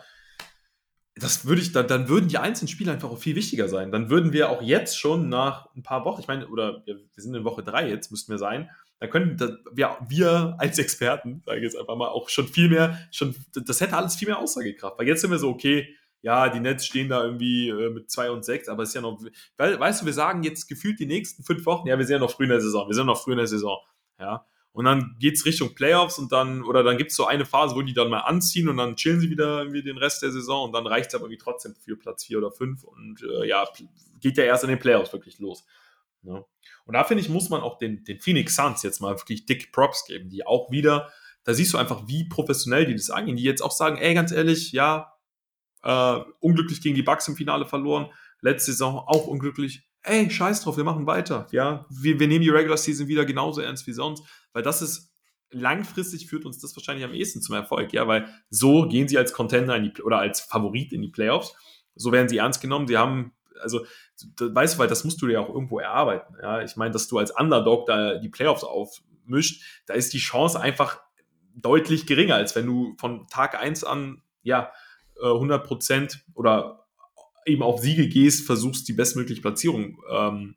Das würde ich, dann, dann würden die einzelnen Spiele einfach auch viel wichtiger sein. Dann würden wir auch jetzt schon nach ein paar Wochen, ich meine, oder wir sind in Woche drei jetzt, müssten wir sein, da können wir, wir als Experten, sage ich jetzt einfach mal, auch schon viel mehr, schon, das hätte alles viel mehr Aussagekraft. Weil jetzt sind wir so, okay, ja, die Nets stehen da irgendwie äh, mit 2 und 6, aber es ist ja noch, weil, weißt du, wir sagen jetzt gefühlt die nächsten fünf Wochen, ja, wir sind ja noch früh in der Saison, wir sind noch früh in der Saison, ja. Und dann geht's Richtung Playoffs und dann, oder dann gibt's so eine Phase, wo die dann mal anziehen und dann chillen sie wieder irgendwie den Rest der Saison und dann reicht's aber irgendwie trotzdem für Platz 4 oder 5 und äh, ja, geht ja erst in den Playoffs wirklich los. Ja. Und da finde ich, muss man auch den, den Phoenix Suns jetzt mal wirklich dick Props geben, die auch wieder, da siehst du einfach, wie professionell die das angehen, die jetzt auch sagen, ey, ganz ehrlich, ja, äh, unglücklich gegen die Bucks im Finale verloren, letzte Saison auch unglücklich, ey, scheiß drauf, wir machen weiter, ja, wir, wir nehmen die Regular Season wieder genauso ernst wie sonst, weil das ist, langfristig führt uns das wahrscheinlich am ehesten zum Erfolg, ja, weil so gehen sie als Contender in die, oder als Favorit in die Playoffs, so werden sie ernst genommen, sie haben also weißt du, weil das musst du ja auch irgendwo erarbeiten. Ja? Ich meine, dass du als Underdog da die Playoffs aufmischt, da ist die Chance einfach deutlich geringer, als wenn du von Tag 1 an, ja, 100 äh, Prozent oder eben auf Siege gehst, versuchst die bestmögliche Platzierung ähm,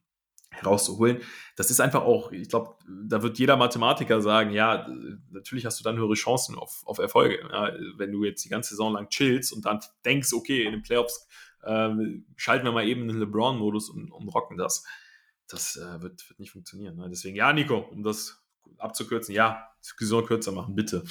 herauszuholen. Das ist einfach auch, ich glaube, da wird jeder Mathematiker sagen, ja, natürlich hast du dann höhere Chancen auf, auf Erfolge. Ja, wenn du jetzt die ganze Saison lang chillst und dann denkst, okay, in den Playoffs ähm, schalten wir mal eben den LeBron-Modus und, und, rocken das. Das äh, wird, wird, nicht funktionieren. Ne? Deswegen, ja, Nico, um das abzukürzen, ja, die Saison kürzer machen, bitte.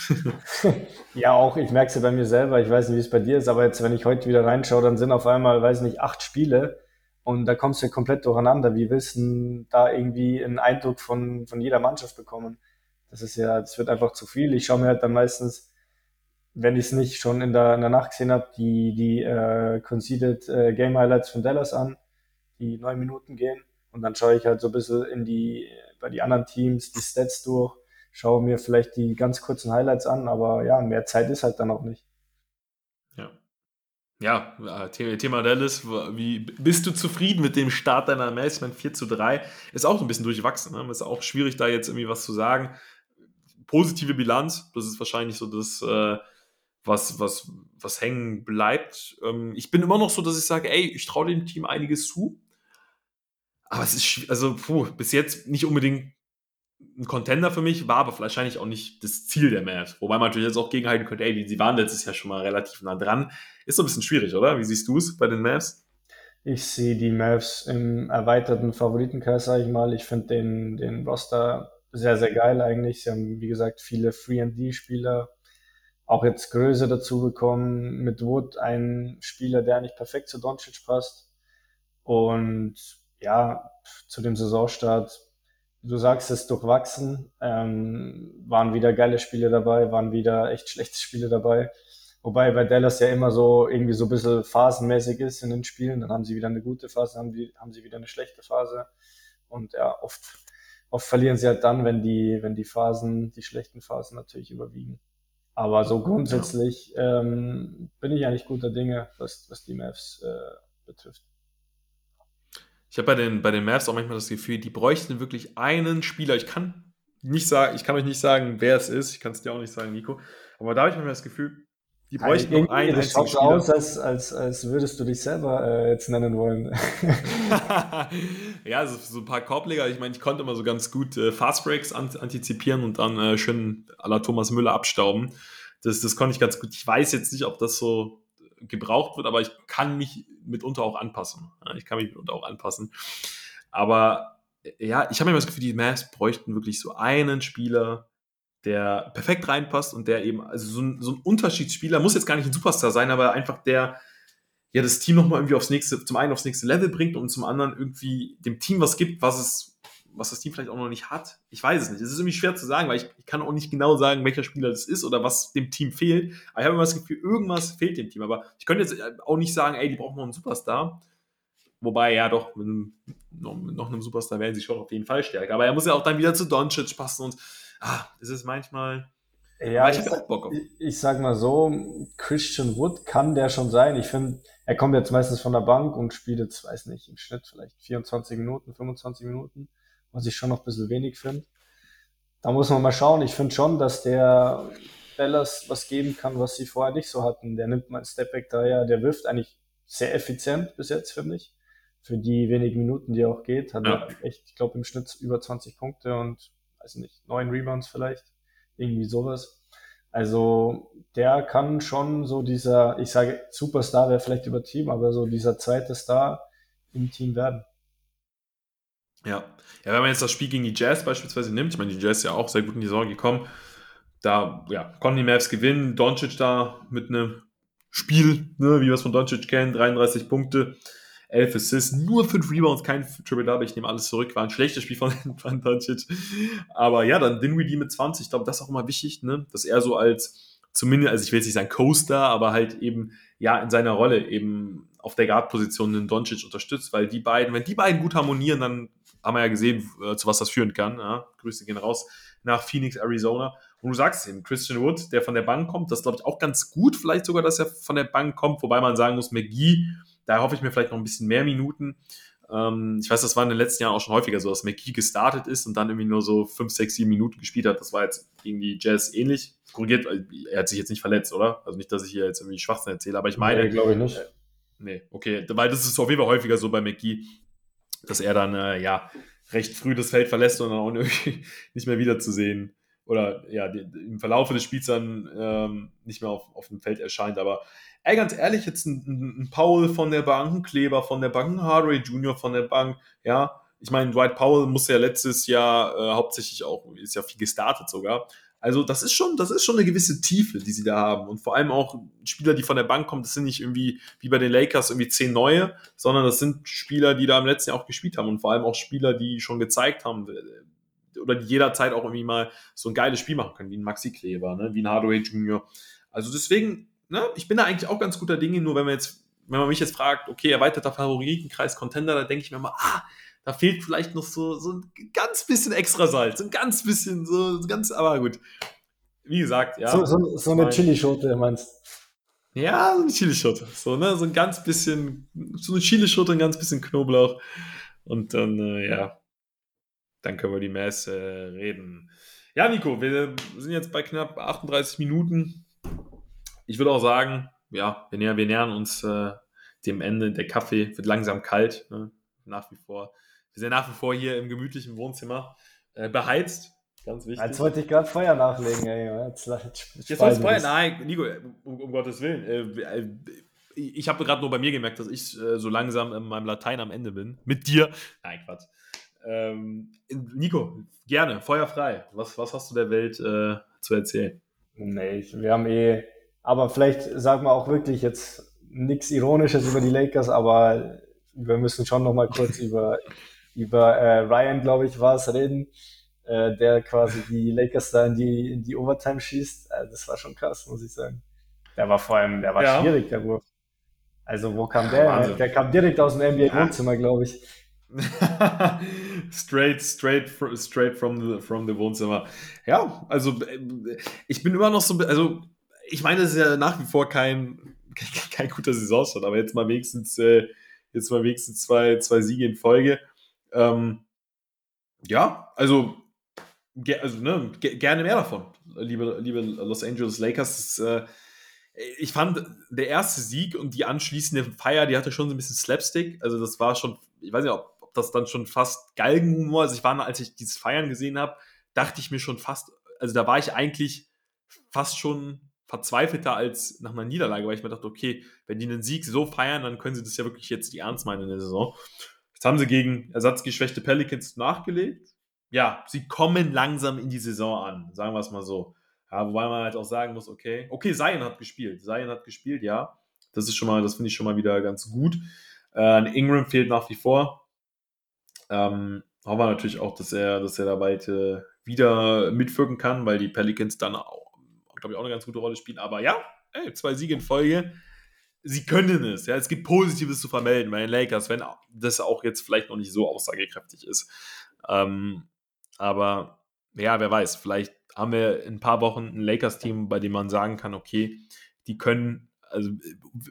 *laughs* ja, auch, ich merke es ja bei mir selber, ich weiß nicht, wie es bei dir ist, aber jetzt, wenn ich heute wieder reinschaue, dann sind auf einmal, weiß nicht, acht Spiele und da kommst du ja komplett durcheinander. Wie willst du da irgendwie einen Eindruck von, von jeder Mannschaft bekommen? Das ist ja, das wird einfach zu viel. Ich schaue mir halt dann meistens wenn ich es nicht schon in der, in der Nacht gesehen habe, die, die äh, Conceded äh, Game Highlights von Dallas an, die neun Minuten gehen. Und dann schaue ich halt so ein bisschen in die, bei die anderen Teams, die Stats durch, schaue mir vielleicht die ganz kurzen Highlights an, aber ja, mehr Zeit ist halt dann auch nicht. Ja. Ja, äh, Thema Dallas, wie bist du zufrieden mit dem Start deiner Mails? Ich meine, 4 zu 3 ist auch ein bisschen durchwachsen. Ne? Ist auch schwierig, da jetzt irgendwie was zu sagen. Positive Bilanz, das ist wahrscheinlich so das, äh, was, was, was hängen bleibt. Ähm, ich bin immer noch so, dass ich sage, ey, ich traue dem Team einiges zu. Aber es ist, also, puh, bis jetzt nicht unbedingt ein Contender für mich, war aber wahrscheinlich auch nicht das Ziel der Mavs. Wobei man natürlich jetzt auch gegenhalten könnte, ey, sie waren letztes Jahr schon mal relativ nah dran. Ist so ein bisschen schwierig, oder? Wie siehst du es bei den Mavs? Ich sehe die Mavs im erweiterten Favoritenkreis, sage ich mal. Ich finde den, den Roster sehr, sehr geil eigentlich. Sie haben, wie gesagt, viele Free-and-D-Spieler auch jetzt Größe dazu bekommen, mit Wood ein Spieler, der nicht perfekt zu Doncic passt. Und ja, zu dem Saisonstart, du sagst es durchwachsen, ähm, waren wieder geile Spiele dabei, waren wieder echt schlechte Spiele dabei. Wobei bei Dallas ja immer so irgendwie so ein bisschen phasenmäßig ist in den Spielen. Dann haben sie wieder eine gute Phase, haben, haben sie wieder eine schlechte Phase. Und ja, oft, oft verlieren sie halt dann, wenn die, wenn die Phasen, die schlechten Phasen natürlich überwiegen. Aber so grundsätzlich ja. ähm, bin ich eigentlich guter Dinge, was, was die Mavs äh, betrifft. Ich habe bei den, bei den Mavs auch manchmal das Gefühl, die bräuchten wirklich einen Spieler. Ich kann nicht sagen, ich kann euch nicht sagen, wer es ist. Ich kann es dir auch nicht sagen, Nico. Aber da habe ich manchmal das Gefühl, die bräuchten noch einen das schaut so aus, als, als, als würdest du dich selber äh, jetzt nennen wollen. *laughs* ja, also so ein paar Korbleger. Ich meine, ich konnte immer so ganz gut äh, Fastbreaks an, antizipieren und dann äh, schön à la Thomas Müller abstauben. Das, das konnte ich ganz gut. Ich weiß jetzt nicht, ob das so gebraucht wird, aber ich kann mich mitunter auch anpassen. Ich kann mich mitunter auch anpassen. Aber ja, ich habe immer das Gefühl, die Mavs bräuchten wirklich so einen Spieler, der perfekt reinpasst und der eben, also so ein, so ein Unterschiedsspieler, muss jetzt gar nicht ein Superstar sein, aber einfach der ja das Team nochmal irgendwie aufs nächste, zum einen aufs nächste Level bringt und zum anderen irgendwie dem Team was gibt, was es, was das Team vielleicht auch noch nicht hat. Ich weiß es nicht. Es ist irgendwie schwer zu sagen, weil ich, ich kann auch nicht genau sagen, welcher Spieler das ist oder was dem Team fehlt. Aber ich habe immer das Gefühl, irgendwas fehlt dem Team. Aber ich könnte jetzt auch nicht sagen, ey, die brauchen noch einen Superstar. Wobei, ja doch, mit, einem, mit noch einem Superstar wären sie schon auf jeden Fall stärker. Aber er muss ja auch dann wieder zu Doncic passen und ah, es ist manchmal. Ja, ich, ich, sag, ich, ich, sag mal so, Christian Wood kann der schon sein. Ich finde, er kommt jetzt meistens von der Bank und spielt jetzt, weiß nicht, im Schnitt vielleicht 24 Minuten, 25 Minuten, was ich schon noch ein bisschen wenig finde. Da muss man mal schauen. Ich finde schon, dass der Dallas was geben kann, was sie vorher nicht so hatten. Der nimmt mal ein Stepback daher, der wirft eigentlich sehr effizient bis jetzt, finde ich. Für die wenigen Minuten, die er auch geht, hat ja. er echt, ich glaube, im Schnitt über 20 Punkte und weiß nicht, neun Rebounds vielleicht, irgendwie sowas. Also der kann schon so dieser, ich sage Superstar wäre vielleicht übertrieben, aber so dieser zweite Star im Team werden. Ja. ja, wenn man jetzt das Spiel gegen die Jazz beispielsweise nimmt, ich meine, die Jazz ist ja auch sehr gut in die Saison gekommen, da ja, konnten die Mavs gewinnen, Doncic da mit einem Spiel, ne, wie wir es von Doncic kennen, 33 Punkte, 11 Assists, nur 5 Rebounds, kein Triple-Double, ich nehme alles zurück, war ein schlechtes Spiel von, *laughs* von Doncic. Aber ja, dann Dinwiddie mit 20, ich glaube, das ist auch immer wichtig, ne? dass er so als, zumindest, also ich will jetzt nicht sagen Coaster, aber halt eben, ja, in seiner Rolle eben auf der Guard-Position den Doncic unterstützt, weil die beiden, wenn die beiden gut harmonieren, dann haben wir ja gesehen, äh, zu was das führen kann. Ja? Grüße gehen raus nach Phoenix, Arizona. Und du sagst eben, Christian Wood, der von der Bank kommt, das glaube ich auch ganz gut, vielleicht sogar, dass er von der Bank kommt, wobei man sagen muss, McGee da hoffe ich mir vielleicht noch ein bisschen mehr Minuten. Ähm, ich weiß, das war in den letzten Jahren auch schon häufiger so, dass McGee gestartet ist und dann irgendwie nur so 5, 6, 7 Minuten gespielt hat. Das war jetzt gegen die Jazz ähnlich. Korrigiert, er hat sich jetzt nicht verletzt, oder? Also nicht, dass ich hier jetzt irgendwie Schwachsinn erzähle, aber ich meine. Nee, glaube ich nicht. Äh, nee, okay, weil das ist auf jeden Fall häufiger so bei McGee, dass er dann, äh, ja, recht früh das Feld verlässt und dann auch irgendwie *laughs* nicht mehr wiederzusehen oder ja, im Verlauf des Spiels dann ähm, nicht mehr auf, auf dem Feld erscheint. Aber ey, ganz ehrlich, jetzt ein, ein Powell von der Bank, ein Kleber von der Bank, ein Harvey Jr. von der Bank, ja. Ich meine, Dwight Powell muss ja letztes Jahr äh, hauptsächlich auch, ist ja viel gestartet sogar. Also das ist schon, das ist schon eine gewisse Tiefe, die sie da haben. Und vor allem auch Spieler, die von der Bank kommen, das sind nicht irgendwie wie bei den Lakers irgendwie zehn neue, sondern das sind Spieler, die da im letzten Jahr auch gespielt haben und vor allem auch Spieler, die schon gezeigt haben, oder die jederzeit auch irgendwie mal so ein geiles Spiel machen können, wie ein Maxi Kleber, ne? wie ein Hardaway Jr. Also deswegen, ne, ich bin da eigentlich auch ganz guter Dinge, nur wenn man jetzt, wenn man mich jetzt fragt, okay, erweiterter Favoritenkreis Contender, da denke ich mir mal, ah, da fehlt vielleicht noch so, so ein ganz bisschen extra Salz, ein ganz bisschen, so, so ganz, aber gut. Wie gesagt, ja. So, so, so eine Chilischote, meinst Ja, so eine Chilischote. So, ne, so ein ganz bisschen, so eine Chilischote, ein ganz bisschen Knoblauch. Und dann, äh, ja, dann können wir die Messe äh, reden. Ja, Nico, wir sind jetzt bei knapp 38 Minuten. Ich würde auch sagen, ja, wir nähern, wir nähern uns äh, dem Ende. Der Kaffee wird langsam kalt, ne? nach wie vor. Wir sind nach wie vor hier im gemütlichen Wohnzimmer äh, beheizt. Ganz wichtig. Jetzt wollte ich gerade Feuer nachlegen, ey. Jetzt, jetzt, jetzt soll Feuer? Nein, Nico, um, um Gottes Willen. Äh, äh ich habe gerade nur bei mir gemerkt, dass ich äh, so langsam in meinem Latein am Ende bin. Mit dir. Nein, Quatsch. Ähm, Nico, gerne, feuerfrei. Was, was hast du der Welt äh, zu erzählen? Nee, wir haben eh, aber vielleicht sagen wir auch wirklich jetzt nichts Ironisches über die Lakers, aber wir müssen schon noch mal kurz *laughs* über, über äh, Ryan, glaube ich, war es, reden, äh, der quasi die Lakers da in die, in die Overtime schießt. Äh, das war schon krass, muss ich sagen. Der war vor allem, der war ja. schwierig, der Wurf. Also wo kam der? Wahnsinn. Der kam direkt aus dem NBA-Wohnzimmer, glaube ich. *laughs* straight, straight, straight from the, from the Wohnzimmer. Ja, also ich bin immer noch so, also ich meine, es ist ja nach wie vor kein, *laughs* kein, kein guter Saisonstart, aber jetzt mal wenigstens, äh, jetzt mal wenigstens zwei, zwei Siege in Folge. Ähm, ja, also also ne, gerne mehr davon, liebe, liebe Los Angeles Lakers. Das, äh, ich fand, der erste Sieg und die anschließende Feier, die hatte schon so ein bisschen Slapstick. Also das war schon, ich weiß nicht, ob, das dann schon fast Galgenhumor, also ich war, als ich dieses Feiern gesehen habe, dachte ich mir schon fast, also da war ich eigentlich fast schon verzweifelter als nach einer Niederlage, weil ich mir dachte, okay, wenn die einen Sieg so feiern, dann können sie das ja wirklich jetzt die ernst meinen in der Saison. Jetzt haben sie gegen ersatzgeschwächte Pelicans nachgelegt. Ja, sie kommen langsam in die Saison an, sagen wir es mal so. Ja, wobei man halt auch sagen muss, okay, okay, Zion hat gespielt. Zion hat gespielt, ja. Das ist schon mal, das finde ich schon mal wieder ganz gut. Äh, Ingram fehlt nach wie vor. Ähm, hoffen wir natürlich auch, dass er, dass er da bald äh, wieder mitwirken kann, weil die Pelicans dann auch, glaube ich, auch eine ganz gute Rolle spielen. Aber ja, ey, zwei Siege in Folge. Sie können es. Ja, es gibt Positives zu vermelden bei den Lakers, wenn das auch jetzt vielleicht noch nicht so aussagekräftig ist. Ähm, aber ja, wer weiß, vielleicht haben wir in ein paar Wochen ein Lakers-Team, bei dem man sagen kann, okay, die können, also,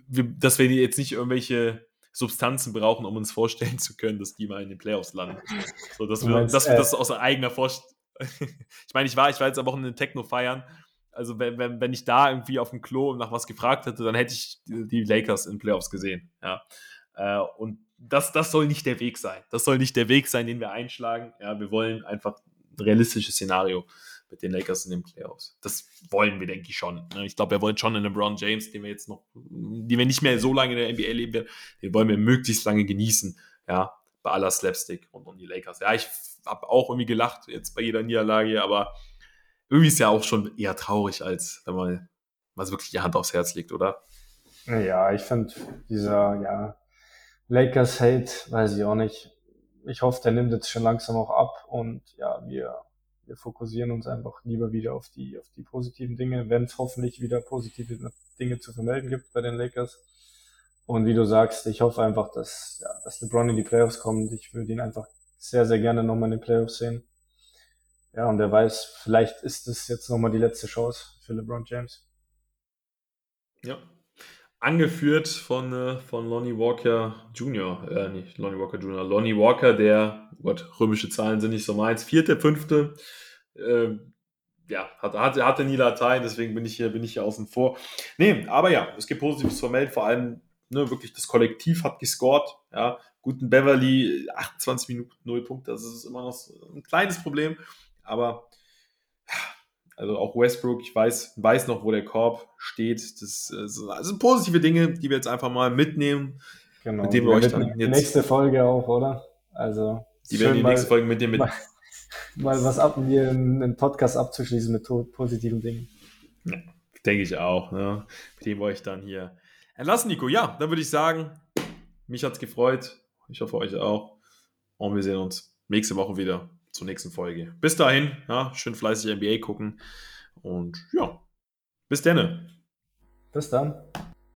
dass wir jetzt nicht irgendwelche Substanzen brauchen, um uns vorstellen zu können, dass die mal in den Playoffs landen. So, dass wir, meinst, dass wir äh, das aus eigener Vorstellung. *laughs* ich meine, ich war, ich war jetzt aber auch in den Techno feiern. Also, wenn, wenn, wenn ich da irgendwie auf dem Klo nach was gefragt hätte, dann hätte ich die Lakers in Playoffs gesehen. Ja. Äh, und das, das soll nicht der Weg sein. Das soll nicht der Weg sein, den wir einschlagen. Ja, wir wollen einfach ein realistisches Szenario mit den Lakers in den Playoffs. Das wollen wir, denke ich, schon. Ne? Ich glaube, wir wollen schon einen LeBron James, den wir jetzt noch, die wir nicht mehr so lange in der NBA leben werden, den wollen wir möglichst lange genießen. Ja, bei aller Slapstick und um die Lakers. Ja, ich habe auch irgendwie gelacht jetzt bei jeder Niederlage, aber irgendwie ist ja auch schon eher traurig, als wenn man was wirklich die Hand aufs Herz legt, oder? Ja, ich finde dieser, ja, Lakers-Hate, weiß ich auch nicht. Ich hoffe, der nimmt jetzt schon langsam auch ab und ja, wir wir fokussieren uns einfach lieber wieder auf die, auf die positiven Dinge, wenn es hoffentlich wieder positive Dinge zu vermelden gibt bei den Lakers. Und wie du sagst, ich hoffe einfach, dass, ja, dass LeBron in die Playoffs kommt. Ich würde ihn einfach sehr, sehr gerne nochmal in den Playoffs sehen. Ja, und wer weiß, vielleicht ist es jetzt nochmal die letzte Chance für LeBron James. Ja. Angeführt von, äh, von Lonnie Walker Jr., äh, nicht Lonnie Walker Jr., Lonnie Walker, der, oh Gott, römische Zahlen sind nicht so meins, vierte, fünfte äh, ja, hatte, hatte, hatte nie Latein, deswegen bin ich hier, bin ich hier außen vor. Nee, aber ja, es gibt Positives vermelden, vor allem ne, wirklich das Kollektiv hat gescored, ja, guten Beverly, 28 Minuten, 0 Punkte, das ist immer noch so ein kleines Problem, aber also auch Westbrook, ich weiß, weiß noch, wo der Korb steht. Das, das sind positive Dinge, die wir jetzt einfach mal mitnehmen. Genau. Mit dem wir euch dann jetzt. Die nächste Folge auch, oder? Also. Die werden die nächste Folge mit dem mit *laughs* mal was ab, mir einen Podcast abzuschließen mit positiven Dingen. Ja, denke ich auch. Ne? Mit dem wollte ich dann hier entlassen, Nico. Ja, dann würde ich sagen, mich hat es gefreut. Ich hoffe, euch auch. Und wir sehen uns nächste Woche wieder zur nächsten Folge. Bis dahin, ja, schön fleißig NBA gucken. Und ja, bis dann. Bis dann.